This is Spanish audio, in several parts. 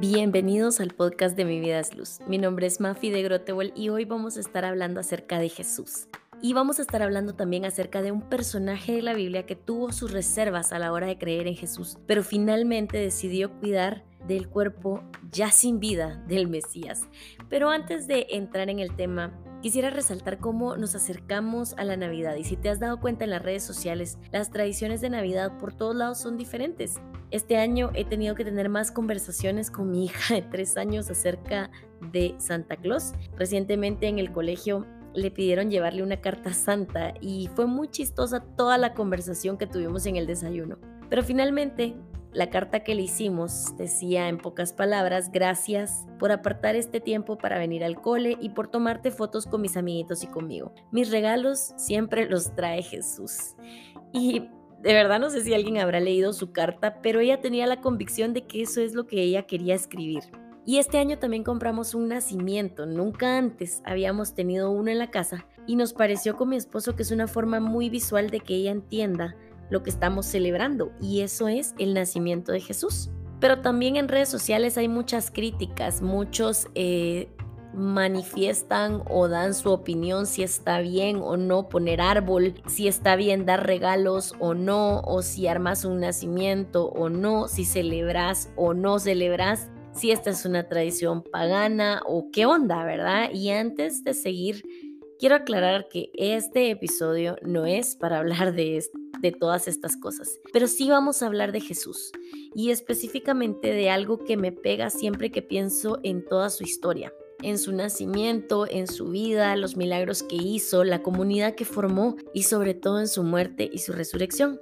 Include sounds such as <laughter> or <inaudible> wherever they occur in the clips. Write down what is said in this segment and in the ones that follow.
Bienvenidos al podcast de Mi Vida es Luz. Mi nombre es Mafi de Grotewell y hoy vamos a estar hablando acerca de Jesús. Y vamos a estar hablando también acerca de un personaje de la Biblia que tuvo sus reservas a la hora de creer en Jesús, pero finalmente decidió cuidar del cuerpo ya sin vida del Mesías. Pero antes de entrar en el tema, Quisiera resaltar cómo nos acercamos a la Navidad y si te has dado cuenta en las redes sociales, las tradiciones de Navidad por todos lados son diferentes. Este año he tenido que tener más conversaciones con mi hija de tres años acerca de Santa Claus. Recientemente en el colegio le pidieron llevarle una carta santa y fue muy chistosa toda la conversación que tuvimos en el desayuno. Pero finalmente la carta que le hicimos decía en pocas palabras, gracias por apartar este tiempo para venir al cole y por tomarte fotos con mis amiguitos y conmigo. Mis regalos siempre los trae Jesús. Y de verdad no sé si alguien habrá leído su carta, pero ella tenía la convicción de que eso es lo que ella quería escribir. Y este año también compramos un nacimiento, nunca antes habíamos tenido uno en la casa y nos pareció con mi esposo que es una forma muy visual de que ella entienda lo que estamos celebrando y eso es el nacimiento de Jesús. Pero también en redes sociales hay muchas críticas, muchos eh, manifiestan o dan su opinión si está bien o no poner árbol, si está bien dar regalos o no, o si armas un nacimiento o no, si celebras o no celebras, si esta es una tradición pagana o qué onda, ¿verdad? Y antes de seguir, quiero aclarar que este episodio no es para hablar de de todas estas cosas. Pero sí vamos a hablar de Jesús y específicamente de algo que me pega siempre que pienso en toda su historia en su nacimiento, en su vida, los milagros que hizo, la comunidad que formó y sobre todo en su muerte y su resurrección.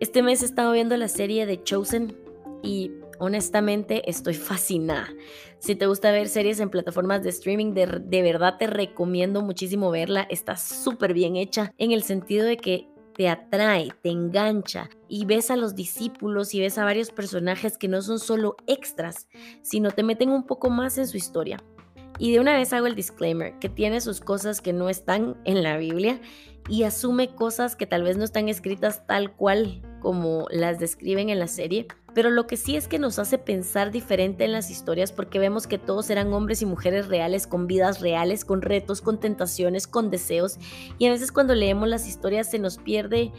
Este mes he estado viendo la serie de Chosen y honestamente estoy fascinada. Si te gusta ver series en plataformas de streaming, de, de verdad te recomiendo muchísimo verla. Está súper bien hecha en el sentido de que te atrae, te engancha y ves a los discípulos y ves a varios personajes que no son solo extras, sino te meten un poco más en su historia. Y de una vez hago el disclaimer, que tiene sus cosas que no están en la Biblia y asume cosas que tal vez no están escritas tal cual como las describen en la serie, pero lo que sí es que nos hace pensar diferente en las historias porque vemos que todos eran hombres y mujeres reales, con vidas reales, con retos, con tentaciones, con deseos, y a veces cuando leemos las historias se nos pierde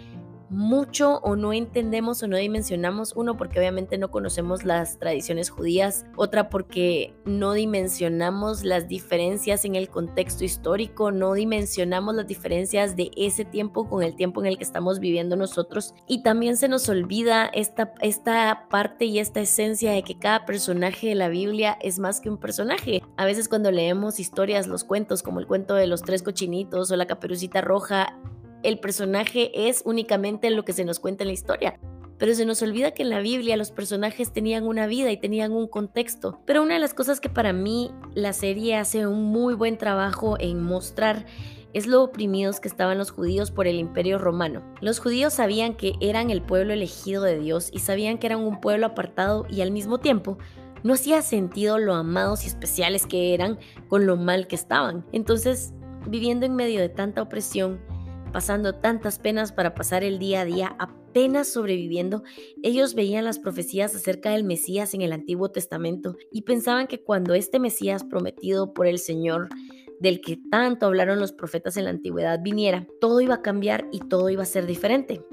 mucho o no entendemos o no dimensionamos. Uno, porque obviamente no conocemos las tradiciones judías. Otra, porque no dimensionamos las diferencias en el contexto histórico. No dimensionamos las diferencias de ese tiempo con el tiempo en el que estamos viviendo nosotros. Y también se nos olvida esta, esta parte y esta esencia de que cada personaje de la Biblia es más que un personaje. A veces cuando leemos historias, los cuentos, como el cuento de los tres cochinitos o la caperucita roja, el personaje es únicamente lo que se nos cuenta en la historia. Pero se nos olvida que en la Biblia los personajes tenían una vida y tenían un contexto. Pero una de las cosas que para mí la serie hace un muy buen trabajo en mostrar es lo oprimidos que estaban los judíos por el imperio romano. Los judíos sabían que eran el pueblo elegido de Dios y sabían que eran un pueblo apartado y al mismo tiempo no hacía sentido lo amados y especiales que eran con lo mal que estaban. Entonces, viviendo en medio de tanta opresión, pasando tantas penas para pasar el día a día, apenas sobreviviendo, ellos veían las profecías acerca del Mesías en el Antiguo Testamento y pensaban que cuando este Mesías prometido por el Señor del que tanto hablaron los profetas en la antigüedad viniera, todo iba a cambiar y todo iba a ser diferente.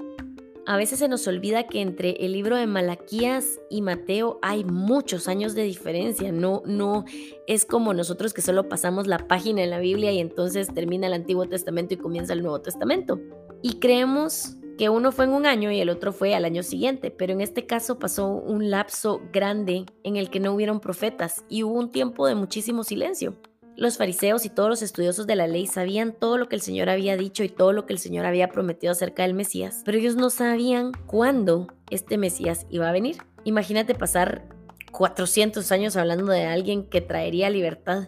A veces se nos olvida que entre el libro de Malaquías y Mateo hay muchos años de diferencia. No, no es como nosotros que solo pasamos la página en la Biblia y entonces termina el Antiguo Testamento y comienza el Nuevo Testamento. Y creemos que uno fue en un año y el otro fue al año siguiente, pero en este caso pasó un lapso grande en el que no hubieron profetas y hubo un tiempo de muchísimo silencio. Los fariseos y todos los estudiosos de la ley sabían todo lo que el Señor había dicho y todo lo que el Señor había prometido acerca del Mesías, pero ellos no sabían cuándo este Mesías iba a venir. Imagínate pasar 400 años hablando de alguien que traería libertad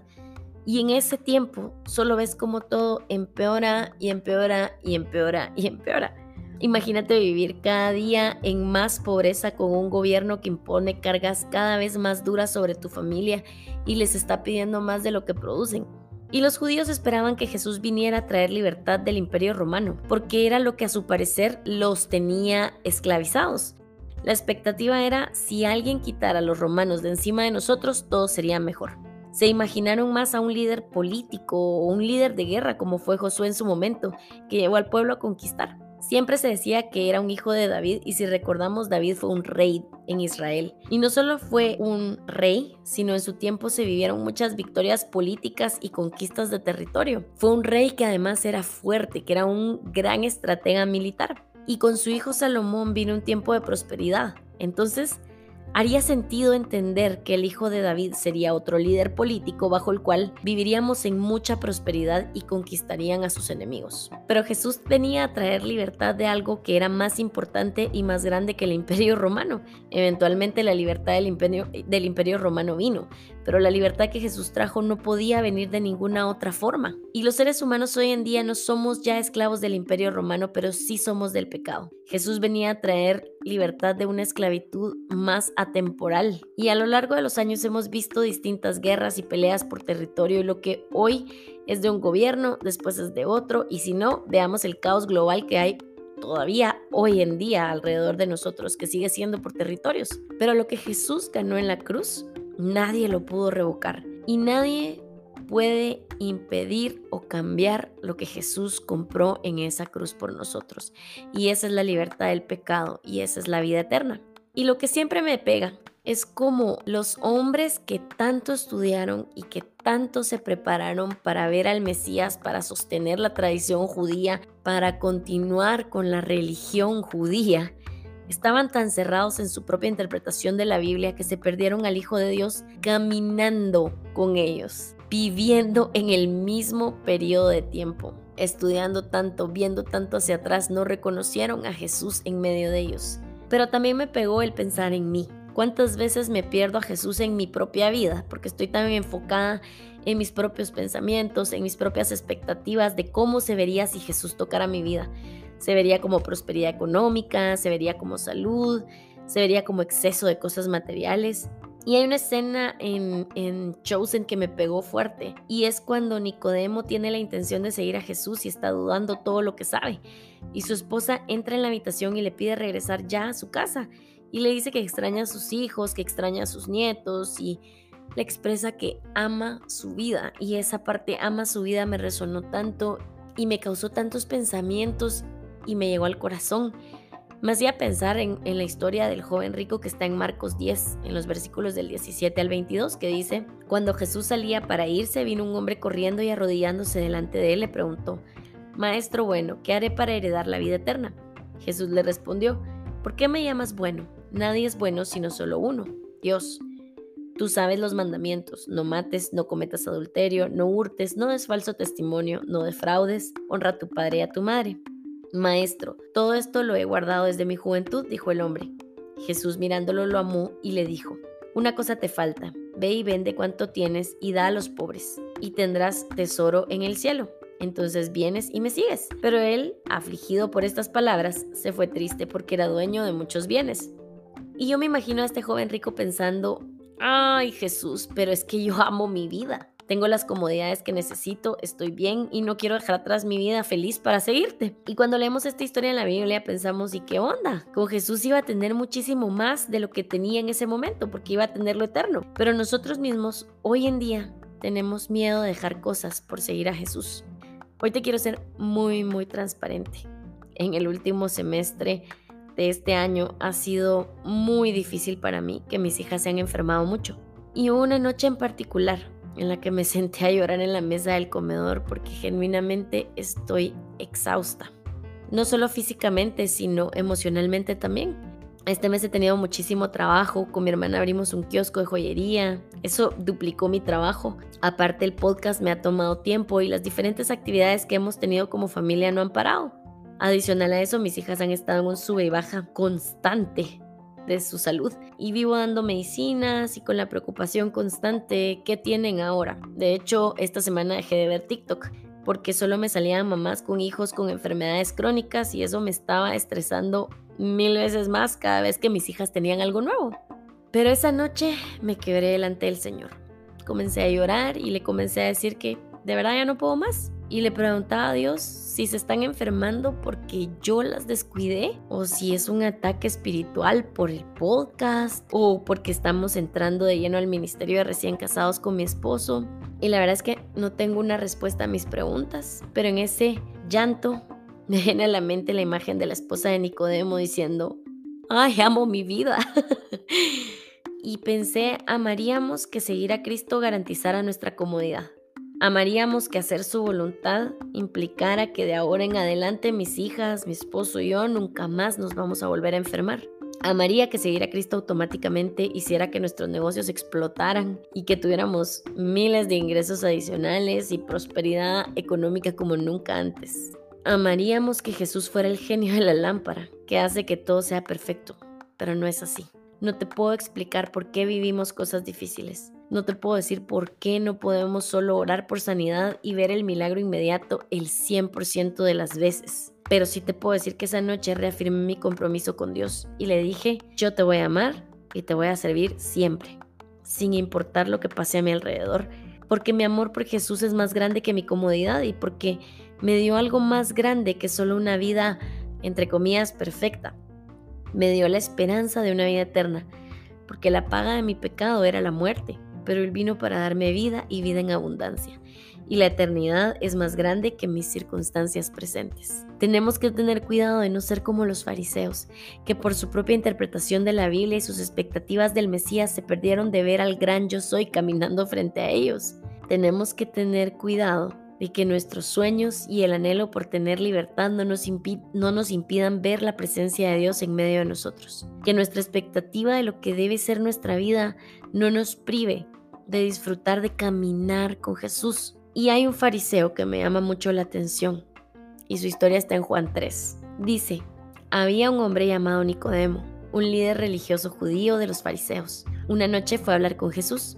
y en ese tiempo solo ves como todo empeora y empeora y empeora y empeora. Imagínate vivir cada día en más pobreza con un gobierno que impone cargas cada vez más duras sobre tu familia y les está pidiendo más de lo que producen. Y los judíos esperaban que Jesús viniera a traer libertad del imperio romano, porque era lo que a su parecer los tenía esclavizados. La expectativa era si alguien quitara a los romanos de encima de nosotros, todo sería mejor. Se imaginaron más a un líder político o un líder de guerra como fue Josué en su momento, que llevó al pueblo a conquistar. Siempre se decía que era un hijo de David y si recordamos David fue un rey en Israel. Y no solo fue un rey, sino en su tiempo se vivieron muchas victorias políticas y conquistas de territorio. Fue un rey que además era fuerte, que era un gran estratega militar. Y con su hijo Salomón vino un tiempo de prosperidad. Entonces, Haría sentido entender que el hijo de David sería otro líder político bajo el cual viviríamos en mucha prosperidad y conquistarían a sus enemigos. Pero Jesús venía a traer libertad de algo que era más importante y más grande que el imperio romano. Eventualmente la libertad del imperio, del imperio romano vino, pero la libertad que Jesús trajo no podía venir de ninguna otra forma. Y los seres humanos hoy en día no somos ya esclavos del imperio romano, pero sí somos del pecado. Jesús venía a traer libertad de una esclavitud más atemporal. Y a lo largo de los años hemos visto distintas guerras y peleas por territorio y lo que hoy es de un gobierno, después es de otro, y si no, veamos el caos global que hay todavía hoy en día alrededor de nosotros, que sigue siendo por territorios. Pero lo que Jesús ganó en la cruz Nadie lo pudo revocar y nadie puede impedir o cambiar lo que Jesús compró en esa cruz por nosotros. Y esa es la libertad del pecado y esa es la vida eterna. Y lo que siempre me pega es como los hombres que tanto estudiaron y que tanto se prepararon para ver al Mesías, para sostener la tradición judía, para continuar con la religión judía, Estaban tan cerrados en su propia interpretación de la Biblia que se perdieron al Hijo de Dios caminando con ellos, viviendo en el mismo periodo de tiempo, estudiando tanto, viendo tanto hacia atrás, no reconocieron a Jesús en medio de ellos. Pero también me pegó el pensar en mí. ¿Cuántas veces me pierdo a Jesús en mi propia vida? Porque estoy tan enfocada en mis propios pensamientos, en mis propias expectativas de cómo se vería si Jesús tocara mi vida. Se vería como prosperidad económica, se vería como salud, se vería como exceso de cosas materiales. Y hay una escena en, en, Chosen que me pegó fuerte y es cuando Nicodemo tiene la intención de seguir a Jesús y está dudando todo lo que sabe. Y su esposa entra en la habitación y le pide regresar ya a su casa y le dice que extraña a sus hijos, que extraña a sus nietos y le expresa que ama su vida. Y esa parte ama su vida me resonó tanto y me causó tantos pensamientos y me llegó al corazón. Me hacía pensar en, la historia del joven rico que está en Marcos 10, en los versículos del 17 al 22, que dice, Cuando Jesús salía para irse, vino un hombre corriendo y arrodillándose delante de él le preguntó, Maestro bueno, ¿qué haré para heredar la vida eterna? Jesús le respondió, ¿por qué me llamas bueno? Nadie es bueno sino solo uno, Dios. Tú sabes los mandamientos, no mates, no cometas adulterio, no hurtes, no des falso testimonio, no defraudes, honra a tu padre y a tu madre. Maestro, todo esto lo he guardado desde mi juventud, dijo el hombre. Jesús mirándolo lo amó y le dijo, Una cosa te falta, ve y vende cuanto tienes y da a los pobres, y tendrás tesoro en el cielo. Entonces vienes y me sigues. Pero él, afligido por estas palabras, se fue triste porque era dueño de muchos bienes. Y yo me imagino a este joven rico pensando, ay Jesús, pero es que yo amo mi vida tengo las comodidades que necesito, estoy bien y no quiero dejar atrás mi vida feliz para seguirte. Y cuando leemos esta historia en la Biblia pensamos, ¿y qué onda? Con Jesús iba a tener muchísimo más de lo que tenía en ese momento, porque iba a tener lo eterno. Pero nosotros mismos, hoy en día, tenemos miedo de dejar cosas por seguir a Jesús. Hoy te quiero ser muy, muy transparente. En el último semestre de este año ha sido muy difícil para mí que mis hijas se han enfermado mucho. Y una noche en particular en la que me senté a llorar en la mesa del comedor porque genuinamente estoy exhausta. No solo físicamente, sino emocionalmente también. Este mes he tenido muchísimo trabajo, con mi hermana abrimos un kiosco de joyería, eso duplicó mi trabajo. Aparte el podcast me ha tomado tiempo y las diferentes actividades que hemos tenido como familia no han parado. Adicional a eso, mis hijas han estado en un sube y baja constante de su salud y vivo dando medicinas y con la preocupación constante que tienen ahora. De hecho, esta semana dejé de ver TikTok porque solo me salían mamás con hijos con enfermedades crónicas y eso me estaba estresando mil veces más cada vez que mis hijas tenían algo nuevo. Pero esa noche me quebré delante del Señor. Comencé a llorar y le comencé a decir que de verdad ya no puedo más. Y le preguntaba a Dios si se están enfermando porque yo las descuidé o si es un ataque espiritual por el podcast o porque estamos entrando de lleno al ministerio de recién casados con mi esposo. Y la verdad es que no tengo una respuesta a mis preguntas, pero en ese llanto me viene a la mente la imagen de la esposa de Nicodemo diciendo, ay, amo mi vida. <laughs> y pensé, amaríamos que seguir a Cristo garantizara nuestra comodidad Amaríamos que hacer su voluntad implicara que de ahora en adelante mis hijas, mi esposo y yo nunca más nos vamos a volver a enfermar. Amaría que seguir a Cristo automáticamente hiciera que nuestros negocios explotaran y que tuviéramos miles de ingresos adicionales y prosperidad económica como nunca antes. Amaríamos que Jesús fuera el genio de la lámpara, que hace que todo sea perfecto, pero no es así. No te puedo explicar por qué vivimos cosas difíciles. No te puedo decir por qué no podemos solo orar por sanidad y ver el milagro inmediato el 100% de las veces. Pero sí te puedo decir que esa noche reafirmé mi compromiso con Dios y le dije, yo te voy a amar y te voy a servir siempre, sin importar lo que pase a mi alrededor, porque mi amor por Jesús es más grande que mi comodidad y porque me dio algo más grande que solo una vida, entre comillas, perfecta. Me dio la esperanza de una vida eterna, porque la paga de mi pecado era la muerte pero Él vino para darme vida y vida en abundancia. Y la eternidad es más grande que mis circunstancias presentes. Tenemos que tener cuidado de no ser como los fariseos, que por su propia interpretación de la Biblia y sus expectativas del Mesías se perdieron de ver al gran yo soy caminando frente a ellos. Tenemos que tener cuidado de que nuestros sueños y el anhelo por tener libertad no nos, no nos, impidan ver la presencia de Dios en medio de nosotros. Que nuestra expectativa de lo que debe ser nuestra vida no nos prive de disfrutar de caminar con Jesús. Y hay un fariseo que me llama mucho la atención y su historia está en Juan 3. Dice, había un hombre llamado Nicodemo, un líder religioso judío de los fariseos. Una noche fue a hablar con Jesús.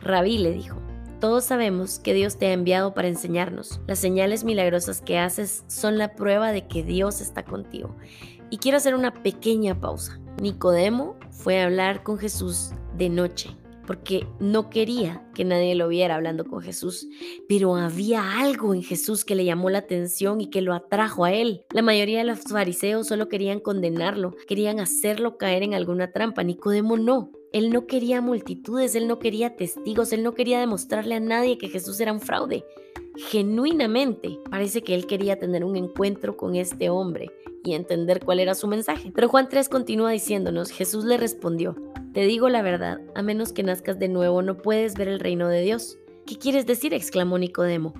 Rabí le dijo, todos sabemos que Dios te ha enviado para enseñarnos. Las señales milagrosas que haces son la prueba de que Dios está contigo. Y quiero hacer una pequeña pausa. Nicodemo fue a hablar con Jesús de noche porque no quería que nadie lo viera hablando con Jesús, pero había algo en Jesús que le llamó la atención y que lo atrajo a él. La mayoría de los fariseos solo querían condenarlo, querían hacerlo caer en alguna trampa, Nicodemo no. Él no quería multitudes, él no quería testigos, él no quería demostrarle a nadie que Jesús era un fraude. Genuinamente parece que él quería tener un encuentro con este hombre y entender cuál era su mensaje. Pero Juan 3 continúa diciéndonos, Jesús le respondió, te digo la verdad, a menos que nazcas de nuevo no puedes ver el reino de Dios. ¿Qué quieres decir? exclamó Nicodemo.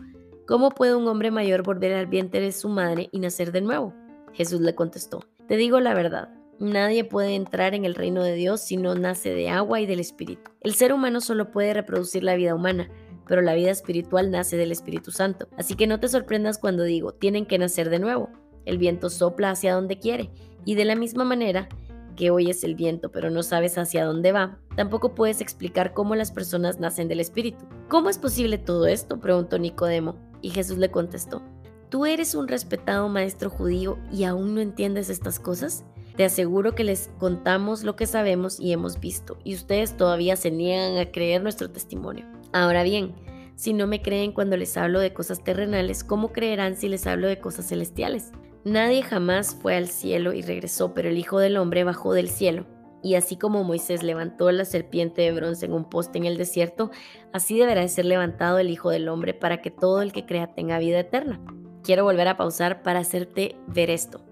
¿Cómo puede un hombre mayor volver al vientre de su madre y nacer de nuevo? Jesús le contestó, te digo la verdad, nadie puede entrar en el reino de Dios si no nace de agua y del Espíritu. El ser humano solo puede reproducir la vida humana, pero la vida espiritual nace del Espíritu Santo. Así que no te sorprendas cuando digo, tienen que nacer de nuevo. El viento sopla hacia donde quiere, y de la misma manera, que oyes el viento pero no sabes hacia dónde va, tampoco puedes explicar cómo las personas nacen del Espíritu. ¿Cómo es posible todo esto? preguntó Nicodemo, y Jesús le contestó, ¿tú eres un respetado maestro judío y aún no entiendes estas cosas? Te aseguro que les contamos lo que sabemos y hemos visto, y ustedes todavía se niegan a creer nuestro testimonio. Ahora bien, si no me creen cuando les hablo de cosas terrenales, ¿cómo creerán si les hablo de cosas celestiales? Nadie jamás fue al cielo y regresó, pero el Hijo del Hombre bajó del cielo. Y así como Moisés levantó la serpiente de bronce en un poste en el desierto, así deberá ser levantado el Hijo del Hombre para que todo el que crea tenga vida eterna. Quiero volver a pausar para hacerte ver esto.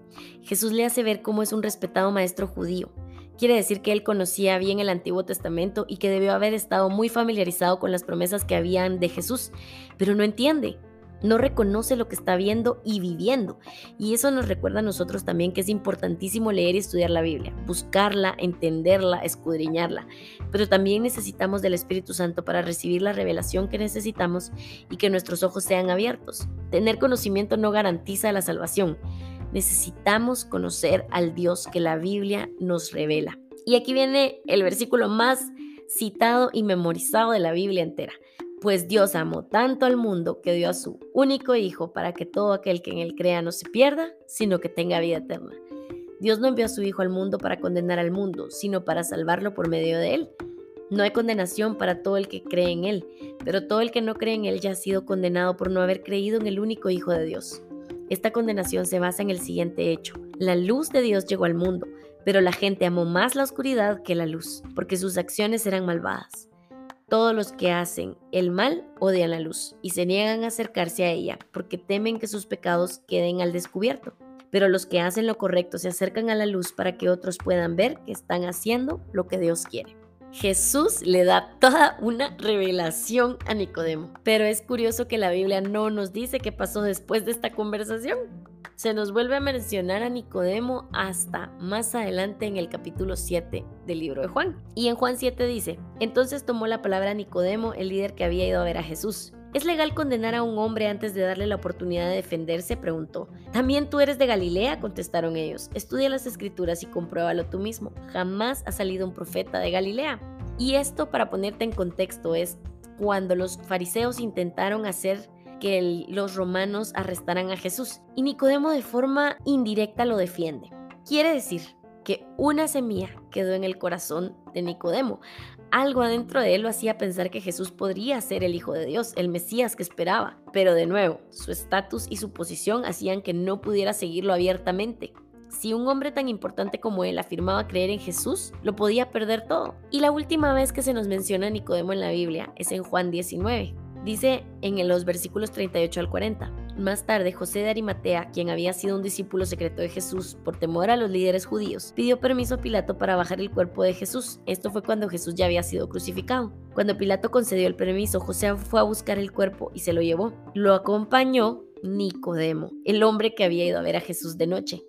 Jesús le hace ver cómo es un respetado maestro judío. Quiere decir que él conocía bien el Antiguo Testamento y que debió haber estado muy familiarizado con las promesas que habían de Jesús, pero no entiende no reconoce lo que está viendo y viviendo. Y eso nos recuerda a nosotros también que es importantísimo leer y estudiar la Biblia, buscarla, entenderla, escudriñarla. Pero también necesitamos del Espíritu Santo para recibir la revelación que necesitamos y que nuestros ojos sean abiertos. Tener conocimiento no garantiza la salvación. Necesitamos conocer al Dios que la Biblia nos revela. Y aquí viene el versículo más citado y memorizado de la Biblia entera. Pues Dios amó tanto al mundo que dio a su único Hijo para que todo aquel que en él crea no se pierda, sino que tenga vida eterna. Dios no envió a su Hijo al mundo para condenar al mundo, sino para salvarlo por medio de él. No hay condenación para todo el que cree en Él, pero todo el que no cree en Él ya ha sido condenado por no haber creído en el único Hijo de Dios. Esta condenación se basa en el siguiente hecho. La luz de Dios llegó al mundo, pero la gente amó más la oscuridad que la luz, porque sus acciones eran malvadas. Todos los que hacen el mal odian la luz y se niegan a acercarse a ella, porque temen que sus pecados queden al descubierto. Pero los que hacen lo correcto se acercan a la luz para que otros puedan ver que están haciendo lo que Dios quiere. Jesús le da toda una revelación a Nicodemo. Pero es curioso que la Biblia no nos dice qué pasó después de esta conversación. Se nos vuelve a mencionar a Nicodemo hasta más adelante en el capítulo 7 del libro de Juan. Y en Juan 7 dice, entonces tomó la palabra Nicodemo, el líder que había ido a ver a Jesús. ¿Es legal condenar a un hombre antes de darle la oportunidad de defenderse? preguntó. ¿También tú eres de Galilea? contestaron ellos. Estudia las escrituras y compruébalo tú mismo. Jamás ha salido un profeta de Galilea. Y esto, para ponerte en contexto, es cuando los fariseos intentaron hacer que los romanos arrestaran a Jesús. Y Nicodemo de forma indirecta lo defiende. Quiere decir que una semilla quedó en el corazón de Nicodemo. Algo adentro de él lo hacía pensar que Jesús podría ser el Hijo de Dios, el Mesías que esperaba. Pero de nuevo, su estatus y su posición hacían que no pudiera seguirlo abiertamente. Si un hombre tan importante como él afirmaba creer en Jesús, lo podía perder todo. Y la última vez que se nos menciona a Nicodemo en la Biblia es en Juan 19. Dice en los versículos 38 al 40. Más tarde, José de Arimatea, quien había sido un discípulo secreto de Jesús por temor a los líderes judíos, pidió permiso a Pilato para bajar el cuerpo de Jesús. Esto fue cuando Jesús ya había sido crucificado. Cuando Pilato concedió el permiso, José fue a buscar el cuerpo y se lo llevó. Lo acompañó Nicodemo, el hombre que había ido a ver a Jesús de noche.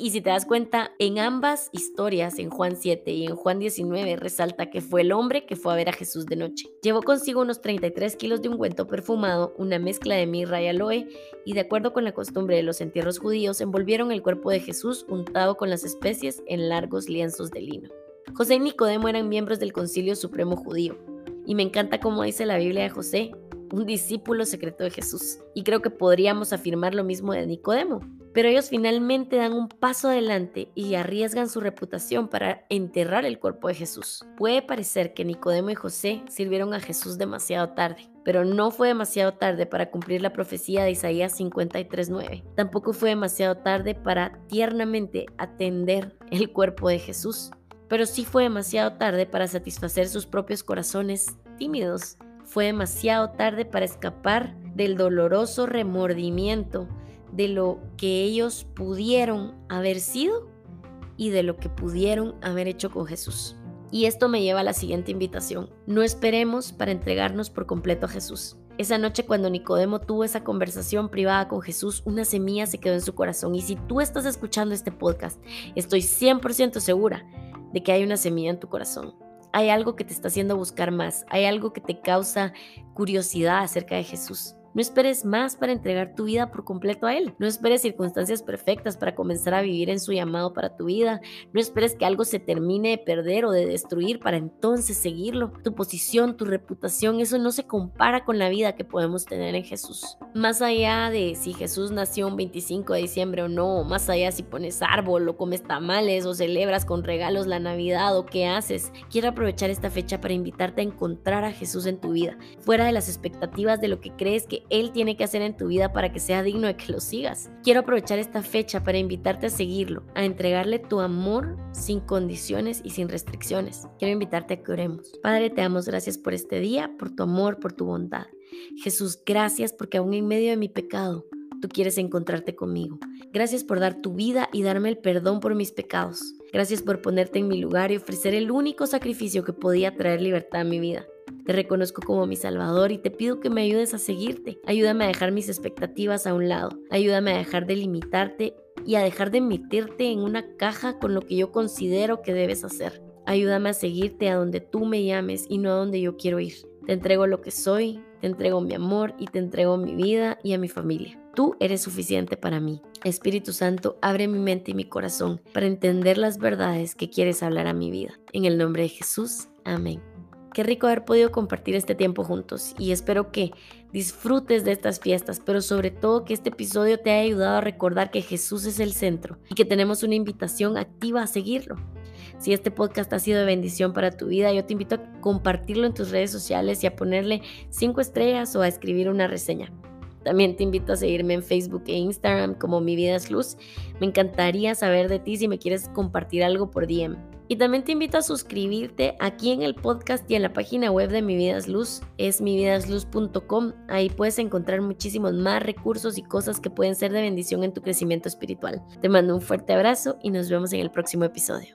Y si te das cuenta, en ambas historias, en Juan 7 y en Juan 19, resalta que fue el hombre que fue a ver a Jesús de noche. Llevó consigo unos 33 kilos de ungüento perfumado, una mezcla de mirra y aloe, y de acuerdo con la costumbre de los entierros judíos, envolvieron el cuerpo de Jesús untado con las especies en largos lienzos de lino. José y Nicodemo eran miembros del Concilio Supremo Judío, y me encanta cómo dice la Biblia de José, un discípulo secreto de Jesús. Y creo que podríamos afirmar lo mismo de Nicodemo. Pero ellos finalmente dan un paso adelante y arriesgan su reputación para enterrar el cuerpo de Jesús. Puede parecer que Nicodemo y José sirvieron a Jesús demasiado tarde, pero no fue demasiado tarde para cumplir la profecía de Isaías 53:9. Tampoco fue demasiado tarde para tiernamente atender el cuerpo de Jesús, pero sí fue demasiado tarde para satisfacer sus propios corazones tímidos. Fue demasiado tarde para escapar del doloroso remordimiento de lo que ellos pudieron haber sido y de lo que pudieron haber hecho con Jesús. Y esto me lleva a la siguiente invitación. No esperemos para entregarnos por completo a Jesús. Esa noche cuando Nicodemo tuvo esa conversación privada con Jesús, una semilla se quedó en su corazón. Y si tú estás escuchando este podcast, estoy 100% segura de que hay una semilla en tu corazón. Hay algo que te está haciendo buscar más. Hay algo que te causa curiosidad acerca de Jesús. No esperes más para entregar tu vida por completo a Él. No esperes circunstancias perfectas para comenzar a vivir en su llamado para tu vida. No esperes que algo se termine de perder o de destruir para entonces seguirlo. Tu posición, tu reputación, eso no se compara con la vida que podemos tener en Jesús. Más allá de si Jesús nació un 25 de diciembre o no, más allá si pones árbol o comes tamales o celebras con regalos la Navidad o qué haces, quiero aprovechar esta fecha para invitarte a encontrar a Jesús en tu vida, fuera de las expectativas de lo que crees que él tiene que hacer en tu vida para que sea digno de que lo sigas. Quiero aprovechar esta fecha para invitarte a seguirlo, a entregarle tu amor sin condiciones y sin restricciones. Quiero invitarte a que oremos. Padre, te damos gracias por este día, por tu amor, por tu bondad. Jesús, gracias porque aún en medio de mi pecado, tú quieres encontrarte conmigo. Gracias por dar tu vida y darme el perdón por mis pecados. Gracias por ponerte en mi lugar y ofrecer el único sacrificio que podía traer libertad a mi vida. Te reconozco como mi Salvador y te pido que me ayudes a seguirte. Ayúdame a dejar mis expectativas a un lado. Ayúdame a dejar de limitarte y a dejar de emitirte en una caja con lo que yo considero que debes hacer. Ayúdame a seguirte a donde tú me llames y no a donde yo quiero ir. Te entrego lo que soy, te entrego mi amor y te entrego mi vida y a mi familia. Tú eres suficiente para mí. Espíritu Santo, abre mi mente y mi corazón para entender las verdades que quieres hablar a mi vida. En el nombre de Jesús, amén. Qué rico haber podido compartir este tiempo juntos y espero que disfrutes de estas fiestas, pero sobre todo que este episodio te haya ayudado a recordar que Jesús es el centro y que tenemos una invitación activa a seguirlo. Si este podcast ha sido de bendición para tu vida, yo te invito a compartirlo en tus redes sociales y a ponerle cinco estrellas o a escribir una reseña. También te invito a seguirme en Facebook e Instagram como Mi Vida es Luz. Me encantaría saber de ti si me quieres compartir algo por DM. Y también te invito a suscribirte aquí en el podcast y en la página web de Mi Vida es Luz, es mividasluz.com. Ahí puedes encontrar muchísimos más recursos y cosas que pueden ser de bendición en tu crecimiento espiritual. Te mando un fuerte abrazo y nos vemos en el próximo episodio.